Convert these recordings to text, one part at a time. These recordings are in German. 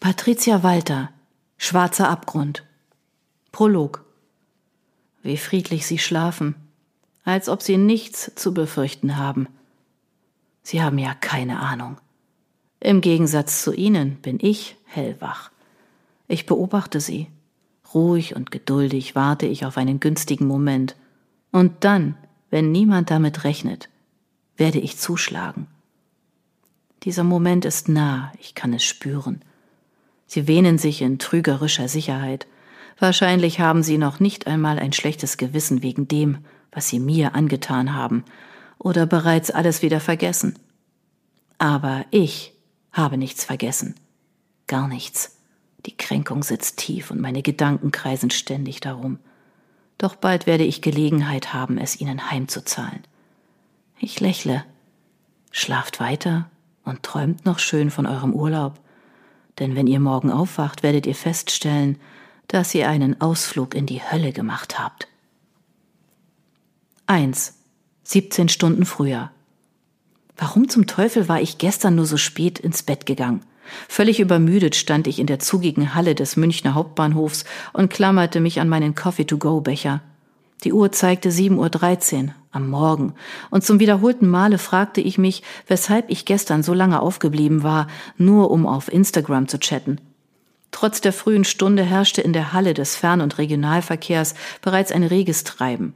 Patricia Walter Schwarzer Abgrund Prolog Wie friedlich sie schlafen, als ob sie nichts zu befürchten haben. Sie haben ja keine Ahnung. Im Gegensatz zu Ihnen bin ich hellwach. Ich beobachte Sie. Ruhig und geduldig warte ich auf einen günstigen Moment. Und dann, wenn niemand damit rechnet, werde ich zuschlagen. Dieser Moment ist nah, ich kann es spüren. Sie wähnen sich in trügerischer Sicherheit. Wahrscheinlich haben sie noch nicht einmal ein schlechtes Gewissen wegen dem, was sie mir angetan haben, oder bereits alles wieder vergessen. Aber ich habe nichts vergessen. Gar nichts. Die Kränkung sitzt tief und meine Gedanken kreisen ständig darum. Doch bald werde ich Gelegenheit haben, es ihnen heimzuzahlen. Ich lächle. Schlaft weiter und träumt noch schön von eurem Urlaub denn wenn ihr morgen aufwacht, werdet ihr feststellen, dass ihr einen Ausflug in die Hölle gemacht habt. 1. 17 Stunden früher. Warum zum Teufel war ich gestern nur so spät ins Bett gegangen? Völlig übermüdet stand ich in der zugigen Halle des Münchner Hauptbahnhofs und klammerte mich an meinen Coffee-to-go-Becher. Die Uhr zeigte 7.13 Uhr am Morgen, und zum wiederholten Male fragte ich mich, weshalb ich gestern so lange aufgeblieben war, nur um auf Instagram zu chatten. Trotz der frühen Stunde herrschte in der Halle des Fern- und Regionalverkehrs bereits ein reges Treiben.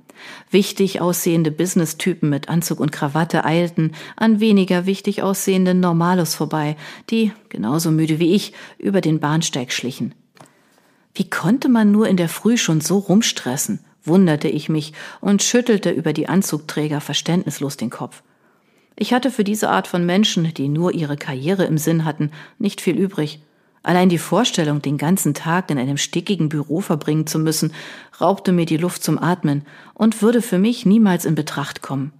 Wichtig aussehende Business-Typen mit Anzug und Krawatte eilten an weniger wichtig aussehenden Normalos vorbei, die, genauso müde wie ich, über den Bahnsteig schlichen. Wie konnte man nur in der Früh schon so rumstressen? Wunderte ich mich und schüttelte über die Anzugträger verständnislos den Kopf. Ich hatte für diese Art von Menschen, die nur ihre Karriere im Sinn hatten, nicht viel übrig. Allein die Vorstellung, den ganzen Tag in einem stickigen Büro verbringen zu müssen, raubte mir die Luft zum Atmen und würde für mich niemals in Betracht kommen.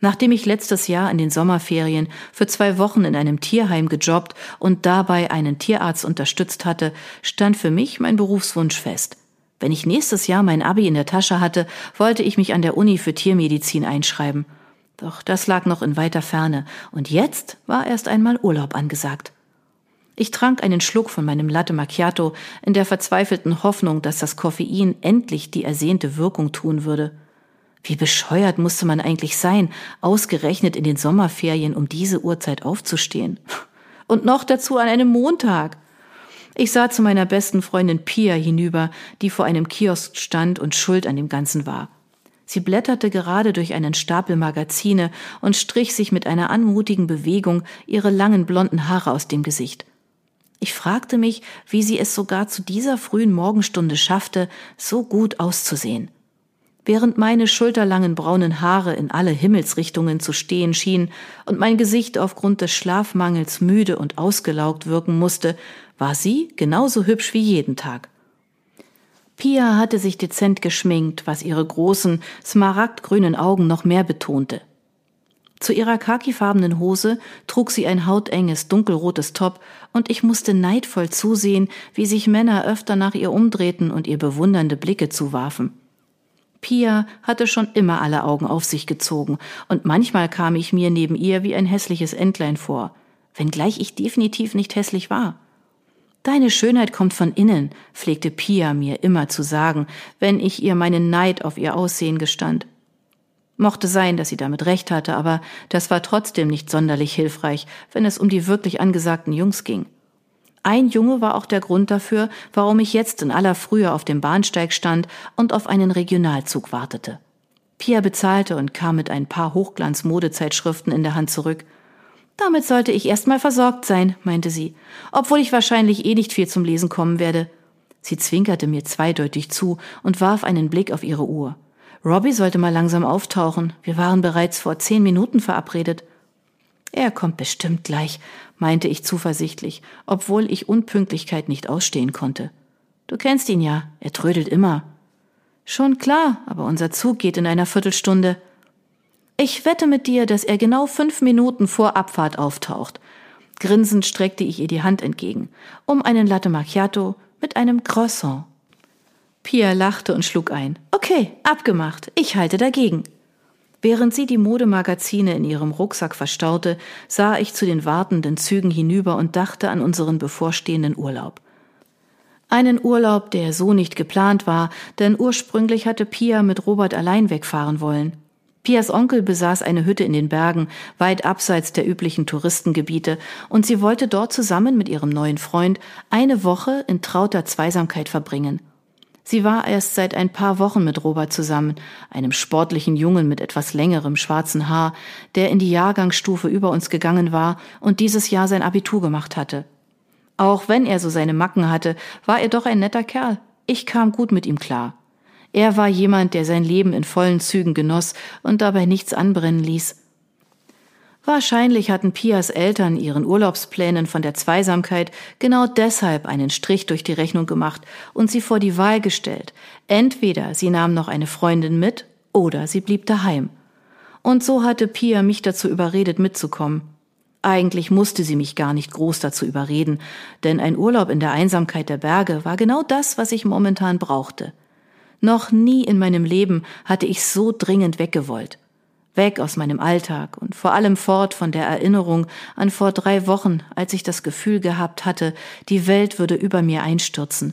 Nachdem ich letztes Jahr in den Sommerferien für zwei Wochen in einem Tierheim gejobbt und dabei einen Tierarzt unterstützt hatte, stand für mich mein Berufswunsch fest. Wenn ich nächstes Jahr mein Abi in der Tasche hatte, wollte ich mich an der Uni für Tiermedizin einschreiben. Doch das lag noch in weiter Ferne, und jetzt war erst einmal Urlaub angesagt. Ich trank einen Schluck von meinem Latte Macchiato in der verzweifelten Hoffnung, dass das Koffein endlich die ersehnte Wirkung tun würde. Wie bescheuert musste man eigentlich sein, ausgerechnet in den Sommerferien um diese Uhrzeit aufzustehen. Und noch dazu an einem Montag. Ich sah zu meiner besten Freundin Pia hinüber, die vor einem Kiosk stand und schuld an dem Ganzen war. Sie blätterte gerade durch einen Stapel Magazine und strich sich mit einer anmutigen Bewegung ihre langen blonden Haare aus dem Gesicht. Ich fragte mich, wie sie es sogar zu dieser frühen Morgenstunde schaffte, so gut auszusehen. Während meine schulterlangen braunen Haare in alle Himmelsrichtungen zu stehen schienen und mein Gesicht aufgrund des Schlafmangels müde und ausgelaugt wirken musste, war sie genauso hübsch wie jeden Tag. Pia hatte sich dezent geschminkt, was ihre großen, smaragdgrünen Augen noch mehr betonte. Zu ihrer khakifarbenen Hose trug sie ein hautenges, dunkelrotes Top, und ich musste neidvoll zusehen, wie sich Männer öfter nach ihr umdrehten und ihr bewundernde Blicke zuwarfen. Pia hatte schon immer alle Augen auf sich gezogen, und manchmal kam ich mir neben ihr wie ein hässliches Entlein vor, wenngleich ich definitiv nicht hässlich war. Deine Schönheit kommt von innen, pflegte Pia mir immer zu sagen, wenn ich ihr meinen Neid auf ihr Aussehen gestand. Mochte sein, dass sie damit recht hatte, aber das war trotzdem nicht sonderlich hilfreich, wenn es um die wirklich angesagten Jungs ging. Ein Junge war auch der Grund dafür, warum ich jetzt in aller Frühe auf dem Bahnsteig stand und auf einen Regionalzug wartete. Pia bezahlte und kam mit ein paar Hochglanz-Modezeitschriften in der Hand zurück – damit sollte ich erstmal versorgt sein, meinte sie, obwohl ich wahrscheinlich eh nicht viel zum Lesen kommen werde. Sie zwinkerte mir zweideutig zu und warf einen Blick auf ihre Uhr. Robbie sollte mal langsam auftauchen. Wir waren bereits vor zehn Minuten verabredet. Er kommt bestimmt gleich, meinte ich zuversichtlich, obwohl ich Unpünktlichkeit nicht ausstehen konnte. Du kennst ihn ja, er trödelt immer. Schon klar, aber unser Zug geht in einer Viertelstunde. Ich wette mit dir, dass er genau fünf Minuten vor Abfahrt auftaucht. Grinsend streckte ich ihr die Hand entgegen, um einen Latte Macchiato mit einem Croissant. Pia lachte und schlug ein. Okay, abgemacht. Ich halte dagegen. Während sie die Modemagazine in ihrem Rucksack verstaute, sah ich zu den wartenden Zügen hinüber und dachte an unseren bevorstehenden Urlaub. Einen Urlaub, der so nicht geplant war, denn ursprünglich hatte Pia mit Robert allein wegfahren wollen. Pias Onkel besaß eine Hütte in den Bergen, weit abseits der üblichen Touristengebiete, und sie wollte dort zusammen mit ihrem neuen Freund eine Woche in trauter Zweisamkeit verbringen. Sie war erst seit ein paar Wochen mit Robert zusammen, einem sportlichen Jungen mit etwas längerem schwarzen Haar, der in die Jahrgangsstufe über uns gegangen war und dieses Jahr sein Abitur gemacht hatte. Auch wenn er so seine Macken hatte, war er doch ein netter Kerl. Ich kam gut mit ihm klar. Er war jemand, der sein Leben in vollen Zügen genoss und dabei nichts anbrennen ließ. Wahrscheinlich hatten Pias Eltern ihren Urlaubsplänen von der Zweisamkeit genau deshalb einen Strich durch die Rechnung gemacht und sie vor die Wahl gestellt. Entweder sie nahm noch eine Freundin mit oder sie blieb daheim. Und so hatte Pia mich dazu überredet, mitzukommen. Eigentlich musste sie mich gar nicht groß dazu überreden, denn ein Urlaub in der Einsamkeit der Berge war genau das, was ich momentan brauchte. Noch nie in meinem Leben hatte ich so dringend weggewollt. Weg aus meinem Alltag und vor allem fort von der Erinnerung an vor drei Wochen, als ich das Gefühl gehabt hatte, die Welt würde über mir einstürzen.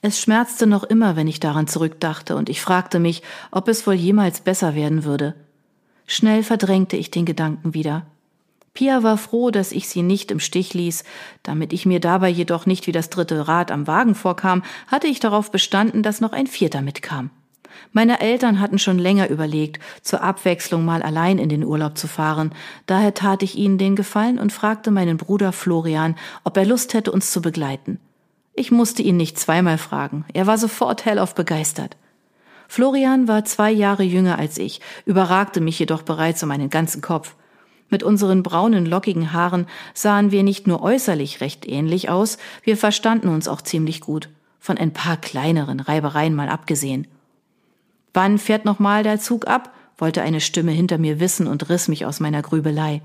Es schmerzte noch immer, wenn ich daran zurückdachte, und ich fragte mich, ob es wohl jemals besser werden würde. Schnell verdrängte ich den Gedanken wieder. Pia war froh, dass ich sie nicht im Stich ließ. Damit ich mir dabei jedoch nicht wie das dritte Rad am Wagen vorkam, hatte ich darauf bestanden, dass noch ein vierter mitkam. Meine Eltern hatten schon länger überlegt, zur Abwechslung mal allein in den Urlaub zu fahren. Daher tat ich ihnen den Gefallen und fragte meinen Bruder Florian, ob er Lust hätte, uns zu begleiten. Ich musste ihn nicht zweimal fragen. Er war sofort hellauf begeistert. Florian war zwei Jahre jünger als ich, überragte mich jedoch bereits um einen ganzen Kopf. Mit unseren braunen, lockigen Haaren sahen wir nicht nur äußerlich recht ähnlich aus, wir verstanden uns auch ziemlich gut, von ein paar kleineren Reibereien mal abgesehen. Wann fährt noch mal der Zug ab? wollte eine Stimme hinter mir wissen und riss mich aus meiner Grübelei.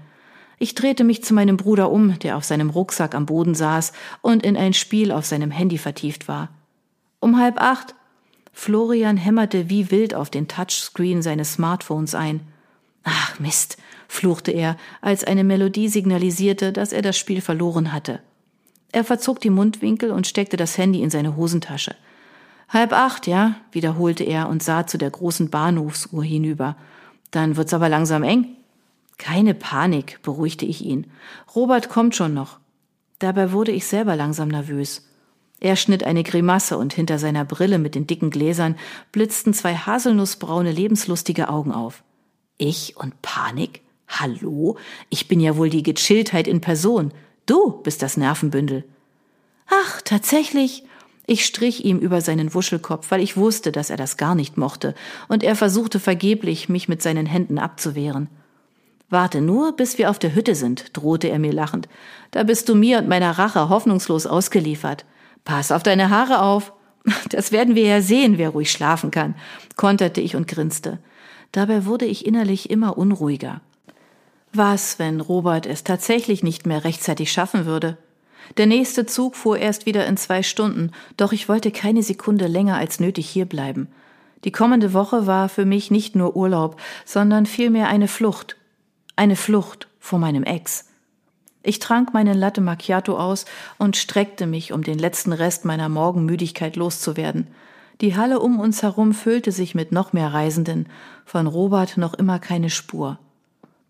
Ich drehte mich zu meinem Bruder um, der auf seinem Rucksack am Boden saß und in ein Spiel auf seinem Handy vertieft war. Um halb acht. Florian hämmerte wie wild auf den Touchscreen seines Smartphones ein. Ach Mist, fluchte er, als eine Melodie signalisierte, dass er das Spiel verloren hatte. Er verzog die Mundwinkel und steckte das Handy in seine Hosentasche. Halb acht, ja, wiederholte er und sah zu der großen Bahnhofsuhr hinüber. Dann wird's aber langsam eng. Keine Panik, beruhigte ich ihn. Robert kommt schon noch. Dabei wurde ich selber langsam nervös. Er schnitt eine Grimasse und hinter seiner Brille mit den dicken Gläsern blitzten zwei haselnussbraune lebenslustige Augen auf. Ich und Panik? Hallo? Ich bin ja wohl die Gechilltheit in Person. Du bist das Nervenbündel. Ach, tatsächlich. Ich strich ihm über seinen Wuschelkopf, weil ich wusste, dass er das gar nicht mochte, und er versuchte vergeblich, mich mit seinen Händen abzuwehren. Warte nur, bis wir auf der Hütte sind, drohte er mir lachend. Da bist du mir und meiner Rache hoffnungslos ausgeliefert. Pass auf deine Haare auf. Das werden wir ja sehen, wer ruhig schlafen kann, konterte ich und grinste. Dabei wurde ich innerlich immer unruhiger. Was, wenn Robert es tatsächlich nicht mehr rechtzeitig schaffen würde? Der nächste Zug fuhr erst wieder in zwei Stunden, doch ich wollte keine Sekunde länger als nötig hierbleiben. Die kommende Woche war für mich nicht nur Urlaub, sondern vielmehr eine Flucht. Eine Flucht vor meinem Ex. Ich trank meinen Latte Macchiato aus und streckte mich, um den letzten Rest meiner Morgenmüdigkeit loszuwerden. Die Halle um uns herum füllte sich mit noch mehr Reisenden, von Robert noch immer keine Spur.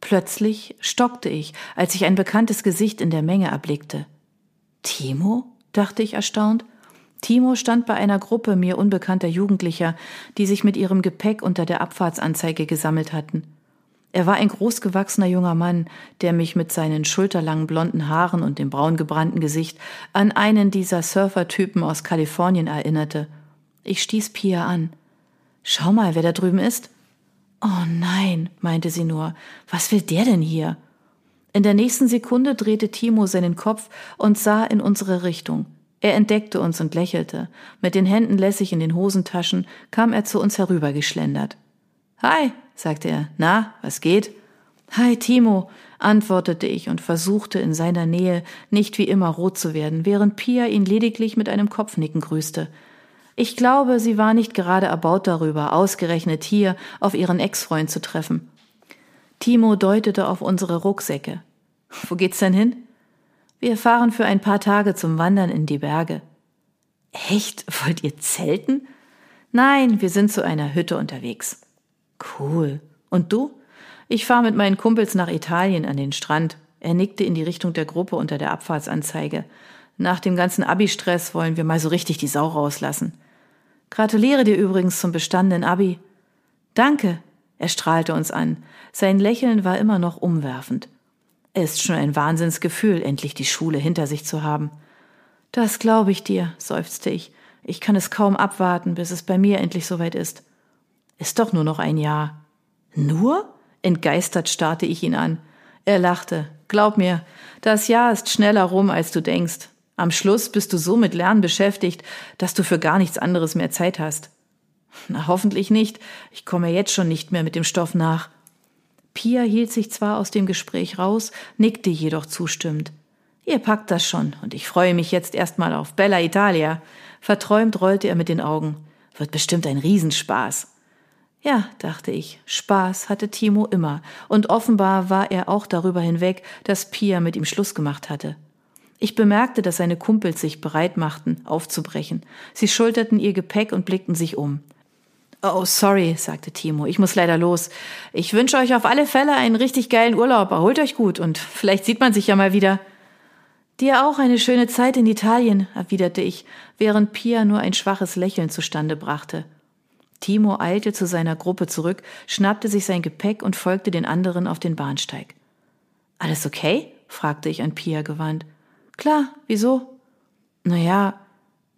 Plötzlich stockte ich, als ich ein bekanntes Gesicht in der Menge erblickte. Timo? dachte ich erstaunt. Timo stand bei einer Gruppe mir unbekannter Jugendlicher, die sich mit ihrem Gepäck unter der Abfahrtsanzeige gesammelt hatten. Er war ein großgewachsener junger Mann, der mich mit seinen schulterlangen blonden Haaren und dem braungebrannten Gesicht an einen dieser Surfertypen aus Kalifornien erinnerte. Ich stieß Pia an. Schau mal, wer da drüben ist. Oh nein, meinte sie nur, was will der denn hier? In der nächsten Sekunde drehte Timo seinen Kopf und sah in unsere Richtung. Er entdeckte uns und lächelte. Mit den Händen lässig in den Hosentaschen kam er zu uns herübergeschlendert. Hi, sagte er. Na, was geht? Hi, Timo, antwortete ich und versuchte in seiner Nähe nicht wie immer rot zu werden, während Pia ihn lediglich mit einem Kopfnicken grüßte. Ich glaube, sie war nicht gerade erbaut darüber, ausgerechnet hier auf ihren Ex-Freund zu treffen. Timo deutete auf unsere Rucksäcke. Wo geht's denn hin? Wir fahren für ein paar Tage zum Wandern in die Berge. Echt? Wollt ihr zelten? Nein, wir sind zu einer Hütte unterwegs. Cool. Und du? Ich fahre mit meinen Kumpels nach Italien an den Strand. Er nickte in die Richtung der Gruppe unter der Abfahrtsanzeige. Nach dem ganzen Abi-Stress wollen wir mal so richtig die Sau rauslassen. Gratuliere dir übrigens zum bestandenen Abi. Danke. Er strahlte uns an. Sein Lächeln war immer noch umwerfend. Es ist schon ein Wahnsinnsgefühl, endlich die Schule hinter sich zu haben. Das glaube ich dir, seufzte ich. Ich kann es kaum abwarten, bis es bei mir endlich soweit ist. Ist doch nur noch ein Jahr. Nur? Entgeistert starrte ich ihn an. Er lachte. Glaub mir, das Jahr ist schneller rum, als du denkst. Am Schluss bist du so mit Lernen beschäftigt, dass du für gar nichts anderes mehr Zeit hast. Na, hoffentlich nicht. Ich komme jetzt schon nicht mehr mit dem Stoff nach. Pia hielt sich zwar aus dem Gespräch raus, nickte jedoch zustimmend. Ihr packt das schon, und ich freue mich jetzt erstmal auf Bella Italia. Verträumt rollte er mit den Augen. Wird bestimmt ein Riesenspaß. Ja, dachte ich, Spaß hatte Timo immer, und offenbar war er auch darüber hinweg, dass Pia mit ihm Schluss gemacht hatte. Ich bemerkte, dass seine Kumpels sich bereit machten, aufzubrechen. Sie schulterten ihr Gepäck und blickten sich um. Oh, sorry, sagte Timo. Ich muss leider los. Ich wünsche euch auf alle Fälle einen richtig geilen Urlaub. Erholt euch gut und vielleicht sieht man sich ja mal wieder. Dir auch eine schöne Zeit in Italien, erwiderte ich, während Pia nur ein schwaches Lächeln zustande brachte. Timo eilte zu seiner Gruppe zurück, schnappte sich sein Gepäck und folgte den anderen auf den Bahnsteig. Alles okay? fragte ich an Pia gewandt. Klar, wieso? Na ja,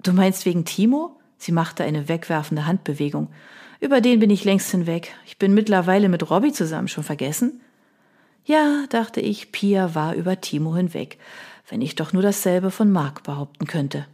du meinst wegen Timo? Sie machte eine wegwerfende Handbewegung. Über den bin ich längst hinweg. Ich bin mittlerweile mit Robbie zusammen, schon vergessen? Ja, dachte ich, Pia war über Timo hinweg, wenn ich doch nur dasselbe von Mark behaupten könnte.